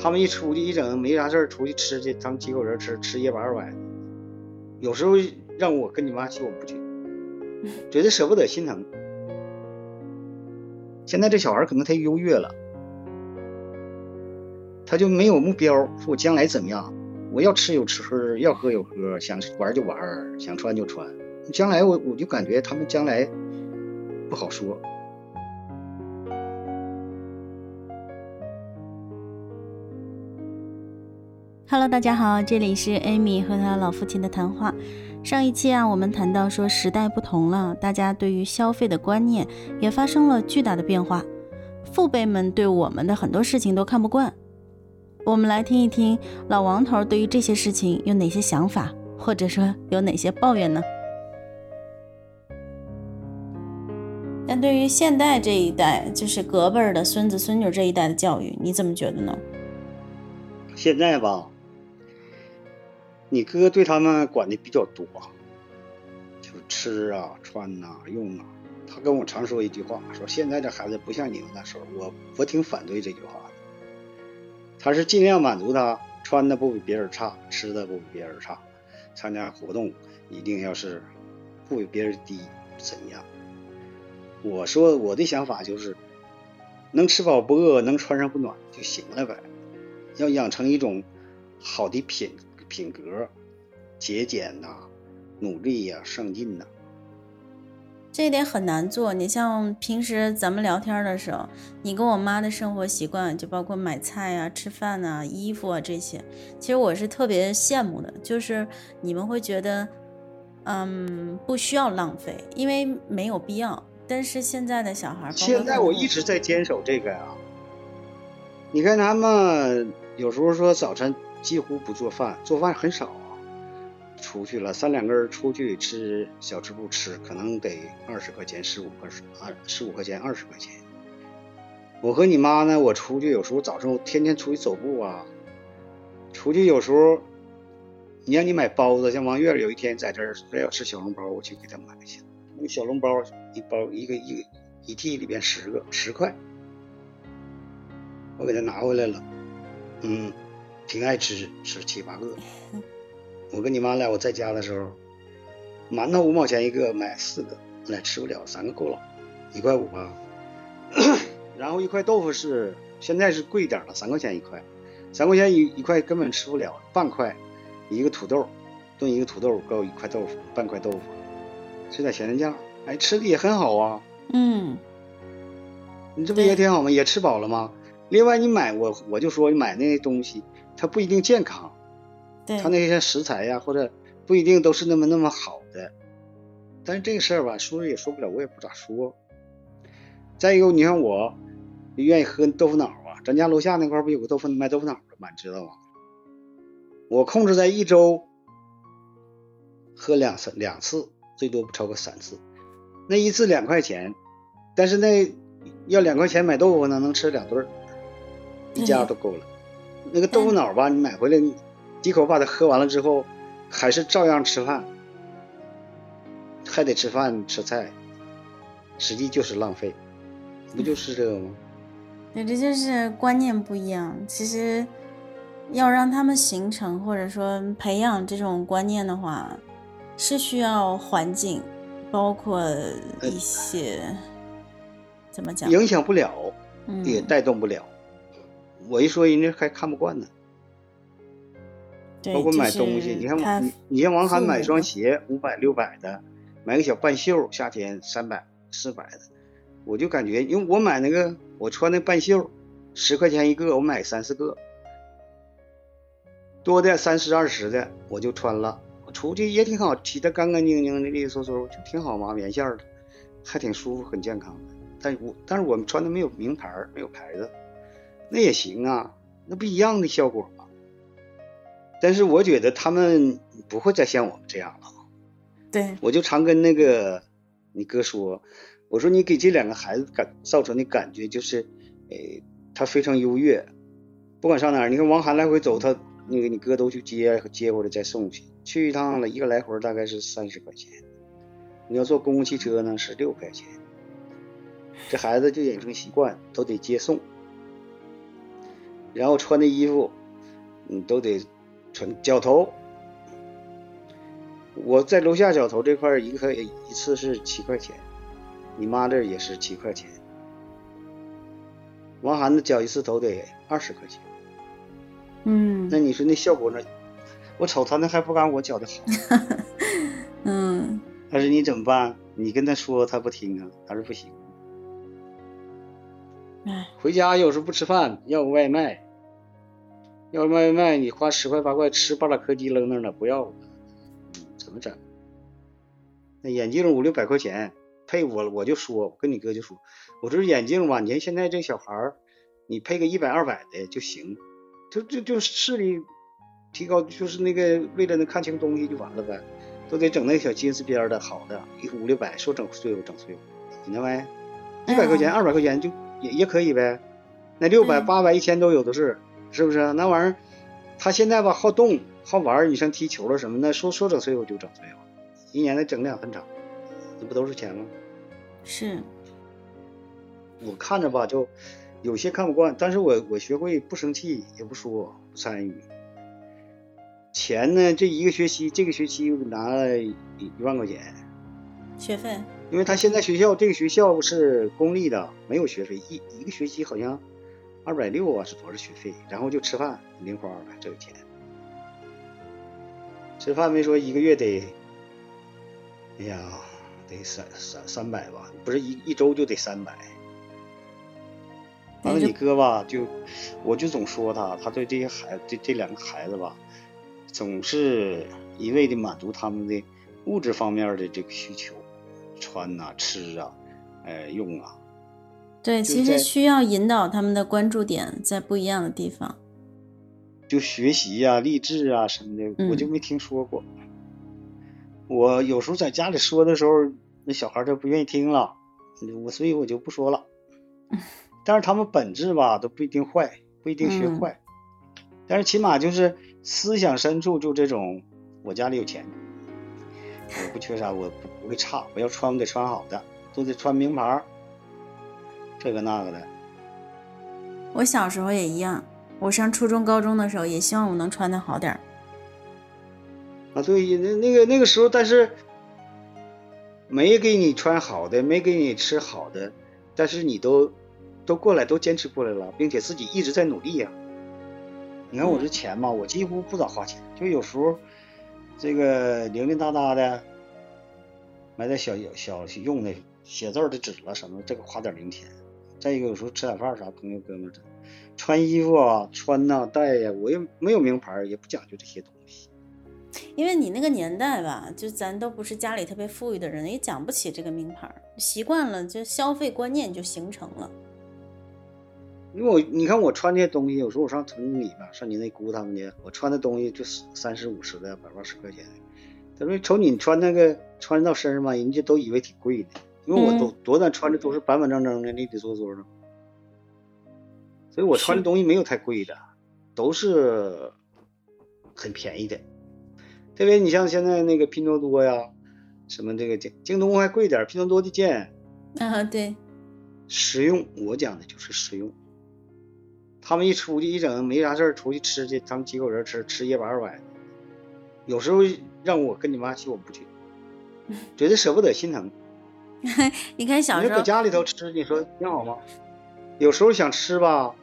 他们一出去一整没啥事儿，出去吃去，他们几口人吃吃夜八晚，有时候让我跟你妈去，我不去，觉得舍不得心疼。现在这小孩可能太优越了，他就没有目标，说我将来怎么样，我要吃有吃，要喝有喝，想玩就玩，想穿就穿。将来我我就感觉他们将来不好说。Hello，大家好，这里是 Amy 和她老父亲的谈话。上一期啊，我们谈到说时代不同了，大家对于消费的观念也发生了巨大的变化。父辈们对我们的很多事情都看不惯。我们来听一听老王头对于这些事情有哪些想法，或者说有哪些抱怨呢？但对于现代这一代，就是隔辈儿的孙子孙女这一代的教育，你怎么觉得呢？现在吧。你哥对他们管的比较多，就吃啊、穿呐、用啊。他跟我常说一句话，说现在这孩子不像你们那时候。我我挺反对这句话的。他是尽量满足他穿的不比别人差，吃的不比别人差，参加活动一定要是不比别人低，怎样？我说我的想法就是，能吃饱不饿，能穿上不暖就行了呗。要养成一种好的品质。品格、节俭呐，努力呀，上进呐，这一点很难做。你像平时咱们聊天的时候，你跟我妈的生活习惯，就包括买菜啊、吃饭啊、衣服啊这些，其实我是特别羡慕的。就是你们会觉得，嗯，不需要浪费，因为没有必要。但是现在的小孩，现在我一直在坚守这个呀。你看他们有时候说早晨。几乎不做饭，做饭很少。出去了三两个人出去吃小吃部吃，可能得二十块钱、十五块二十五块钱、二十块钱。我和你妈呢，我出去有时候早上天天出去走步啊，出去有时候你让你买包子，像王月有一天在这儿非要吃小笼包，我去给他买去。那小笼包一包一个一一屉里边十个十块，我给他拿回来了，嗯。挺爱吃，吃七八个。我跟你妈俩，我在家的时候，馒头五毛钱一个，买四个，来吃不了，三个够了，一块五吧。然后一块豆腐是现在是贵点了，三块钱一块，三块钱一一块根本吃不了，半块一个土豆，炖一个土豆够一块豆腐，半块豆腐，吃点咸菜酱，哎，吃的也很好啊。嗯，你这不也挺好吗？也吃饱了吗？另外你买我我就说你买那些东西。它不一定健康，它那些食材呀，或者不一定都是那么那么好的。但是这个事儿吧，说也说不了，我也不咋说。再一个，你看我愿意喝豆腐脑啊，咱家楼下那块不有个豆腐卖豆腐脑的吗？你知道吗？我控制在一周喝两次，两次最多不超过三次。那一次两块钱，但是那要两块钱买豆腐呢，能吃两顿，一家都够了。那个豆腐脑吧，你买回来几口把它喝完了之后，还是照样吃饭，还得吃饭吃菜，实际就是浪费，不就是这个吗？对，这就是观念不一样。其实要让他们形成或者说培养这种观念的话，是需要环境，包括一些怎么讲，影响不了，也带动不了。我一说，人家还看不惯呢。包括买东西，你看，你你像王涵买双鞋五百六百的，买个小半袖夏天三百四百的，我就感觉，因为我买那个我穿那半袖十块钱一个，我买三四个，多的三十二十的我就穿了，我出去也挺好，洗的干干净净的利利索索，就挺好嘛，棉线的，还挺舒服，很健康的。但我但是我们穿的没有名牌，没有牌子。那也行啊，那不一样的效果吗？但是我觉得他们不会再像我们这样了。对，我就常跟那个你哥说，我说你给这两个孩子感造成的感觉就是，诶，他非常优越，不管上哪儿，你看王涵来回走，他那个你哥都去接接回来再送去，去一趟了一个来回大概是三十块钱，你要坐公共汽车呢是六块钱，这孩子就养成习惯，都得接送。然后穿的衣服，你都得穿脚头。我在楼下脚头这块一个一次是七块钱，你妈这也是七块钱。王涵的脚一次头得二十块钱。嗯，那你说那效果呢？我瞅他那还不敢我脚的好。嗯，但是你怎么办？你跟他说他不听啊，他说不行。哎，回家有时候不吃饭，要个外卖，要外卖你花十块八块吃半拉柯基扔那儿了，不要，怎么整？那眼镜五六百块钱配我我就说，我跟你哥就说，我这眼镜吧，你看现在这小孩儿，你配个一百二百的就行，就就就视力提高，就是那个为了能看清东西就完了呗，都得整那小金丝边的好的，一五六百说整碎我整碎我，你那玩意一百块钱二百块钱就。也也可以呗，那六百八百一千都有的是，是不是？那玩意儿，他现在吧好动好玩，你像踢球了什么的，说说整碎我就整碎了，一年得整两分场，这不都是钱吗？是，我看着吧就有些看不惯，但是我我学会不生气，也不说不参与。钱呢，这一个学期这个学期拿了一一万块钱学费。因为他现在学校这个学校是公立的，没有学费，一一个学期好像二百六啊，是多少学费？然后就吃饭零花的这个钱，吃饭没说一个月得，哎呀，得三三三百吧，不是一一周就得三百。完了你哥吧，就我就总说他，他对这些孩子这这两个孩子吧，总是一味的满足他们的物质方面的这个需求。穿呐，吃啊，呃，用啊，对，其实需要引导他们的关注点在不一样的地方，就学习呀、励志啊什么的，我就没听说过。我有时候在家里说的时候，那小孩他不愿意听了，我所以我就不说了。但是他们本质吧都不一定坏，不一定学坏，但是起码就是思想深处就这种，我家里有钱。我不缺啥，我不不会差。我要穿，我得穿好的，都得穿名牌，这个那个的。我小时候也一样，我上初中、高中的时候也希望我能穿的好点儿。啊，对，那那个那个时候，但是没给你穿好的，没给你吃好的，但是你都都过来，都坚持过来了，并且自己一直在努力呀。你看我这钱嘛，我几乎不咋花钱，就有时候。这个零零哒哒的，买点小小用的写字的纸了什么，这个花点零钱。再一个有时候吃点饭啥，朋友哥们的，穿衣服啊，穿呐戴呀，我又没有名牌，也不讲究这些东西。因为你那个年代吧，就咱都不是家里特别富裕的人，也讲不起这个名牌，习惯了，就消费观念就形成了。因为我你看我穿这些东西，有时候我上城里边，上你那姑他们家，我穿的东西就三十五十的，百八十块钱。他说瞅你穿那个穿到身上吧，人家都以为挺贵的，因为我都多咱穿的都是板板正正的，利利索索的，所以我穿的东西没有太贵的，都是很便宜的。特别你像现在那个拼多多呀，什么这个京京东还贵点，拼多多的贱。啊，对，实用，我讲的就是实用。他们一出去一整没啥事儿出去吃去，他们几口人吃吃一百二百，有时候让我跟你妈去我不去，觉得舍不得心疼。你看小时候搁家里头吃，你说挺好吗？有时候想吃吧，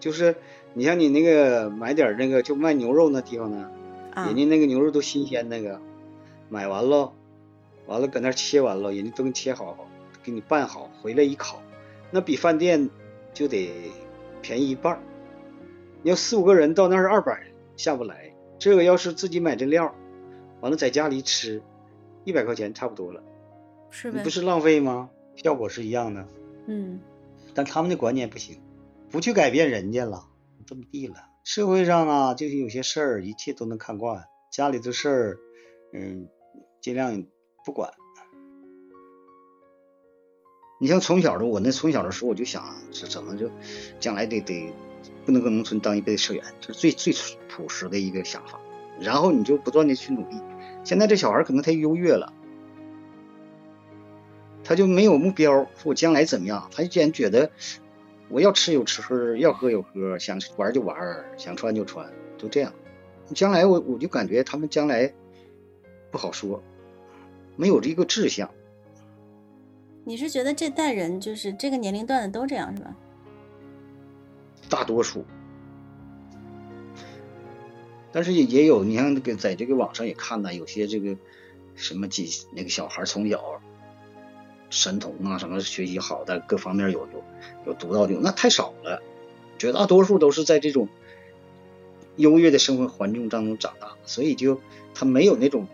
就是你像你那个买点那个就卖牛肉那地方呢，人家那个牛肉都新鲜那个，买完了，完了搁那切完了，人家都给你切好，给你拌好，回来一烤，那比饭店就得。便宜一半，你要四五个人到那儿二百下不来。这个要是自己买这料，完了在家里吃，一百块钱差不多了，是呗？不是浪费吗？效果是一样的。嗯。但他们的观念不行，不去改变人家了，这么地了。社会上啊，就是有些事儿，一切都能看惯。家里的事儿，嗯，尽量不管。你像从小的我那从小的时候我就想是怎么就将来得得不能搁农村当一辈子社员，这是最最朴实的一个想法。然后你就不断的去努力。现在这小孩可能太优越了，他就没有目标，说我将来怎么样？他就然觉得我要吃有吃，要喝有喝，想玩就玩，想穿就穿，就这样。将来我我就感觉他们将来不好说，没有这个志向。你是觉得这代人就是这个年龄段的都这样是吧？大多数，但是也也有，你看那个在这个网上也看到有些这个什么几那个小孩从小神童啊，什么学习好的，各方面有有有独到的，那太少了，绝大多数都是在这种优越的生活环境当中长大，所以就他没有那种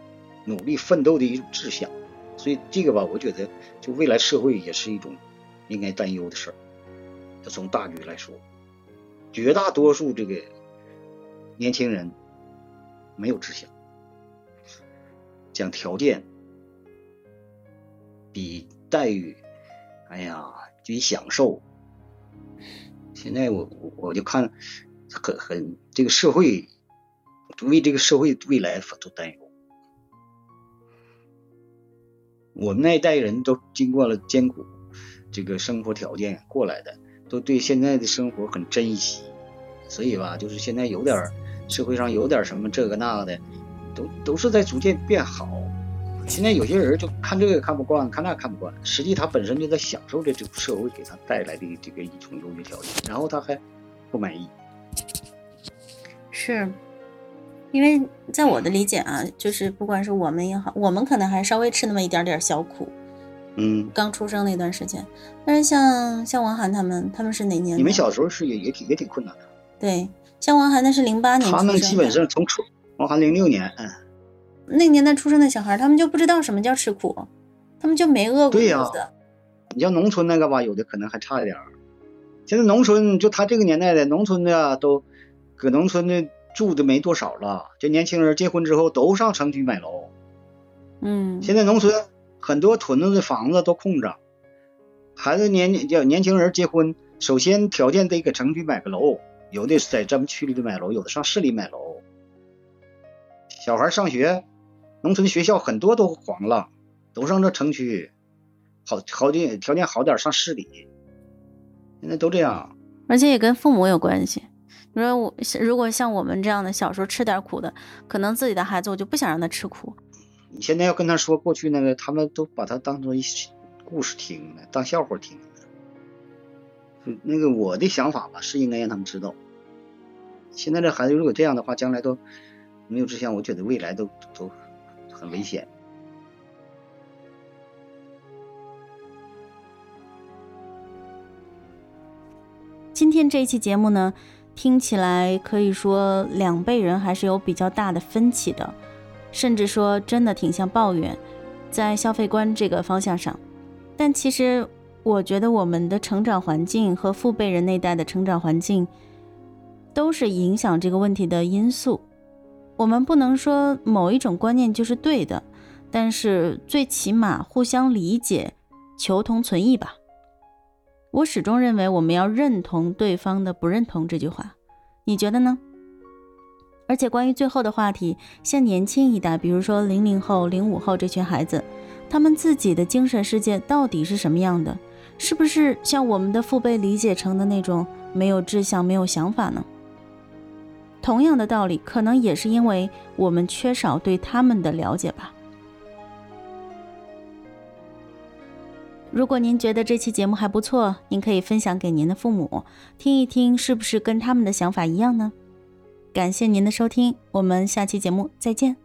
努力奋斗的一种志向，所以这个吧，我觉得就未来社会也是一种应该担忧的事儿。从大局来说。绝大多数这个年轻人没有志向，讲条件比待遇，哎呀，比享受。现在我我就看很很这个社会为这个社会未来都担忧。我们那一代人都经过了艰苦这个生活条件过来的。都对现在的生活很珍惜，所以吧，就是现在有点社会上有点什么这个那个的，都都是在逐渐变好。现在有些人就看这个看不惯，看那看不惯，实际他本身就在享受着这个社会给他带来的这个一种优越条件，然后他还不满意。是，因为在我的理解啊，就是不管是我们也好，我们可能还稍微吃那么一点点小苦。嗯，刚出生那段时间，但是像像王涵他们，他们是哪年？你们小时候是也也挺也挺困难的。对，像王涵那是零八年他们基本上从出，王涵零六年，嗯，那年代出生的小孩，他们就不知道什么叫吃苦，他们就没饿过肚子。你像农村那个吧，有的可能还差一点儿。现在农村就他这个年代的农村的都，搁农村的住的没多少了，就年轻人结婚之后都上城区买楼。嗯，现在农村。很多屯子的房子都空着，孩子年叫年轻人结婚，首先条件得搁城区买个楼，有的在咱们区里头买楼，有的上市里买楼。小孩上学，农村学校很多都黄了，都上这城区，好好点条件好点上市里，现在都这样。而且也跟父母有关系。你说我如果像我们这样的小时候吃点苦的，可能自己的孩子我就不想让他吃苦。你现在要跟他说过去那个，他们都把他当做一故事听了，当笑话听。那个我的想法吧，是应该让他们知道。现在这孩子如果这样的话，将来都没有志向，我觉得未来都都很危险。今天这一期节目呢，听起来可以说两辈人还是有比较大的分歧的。甚至说，真的挺像抱怨，在消费观这个方向上。但其实，我觉得我们的成长环境和父辈人那代的成长环境，都是影响这个问题的因素。我们不能说某一种观念就是对的，但是最起码互相理解，求同存异吧。我始终认为，我们要认同对方的不认同这句话。你觉得呢？而且关于最后的话题，像年轻一代，比如说零零后、零五后这群孩子，他们自己的精神世界到底是什么样的？是不是像我们的父辈理解成的那种没有志向、没有想法呢？同样的道理，可能也是因为我们缺少对他们的了解吧。如果您觉得这期节目还不错，您可以分享给您的父母听一听，是不是跟他们的想法一样呢？感谢您的收听，我们下期节目再见。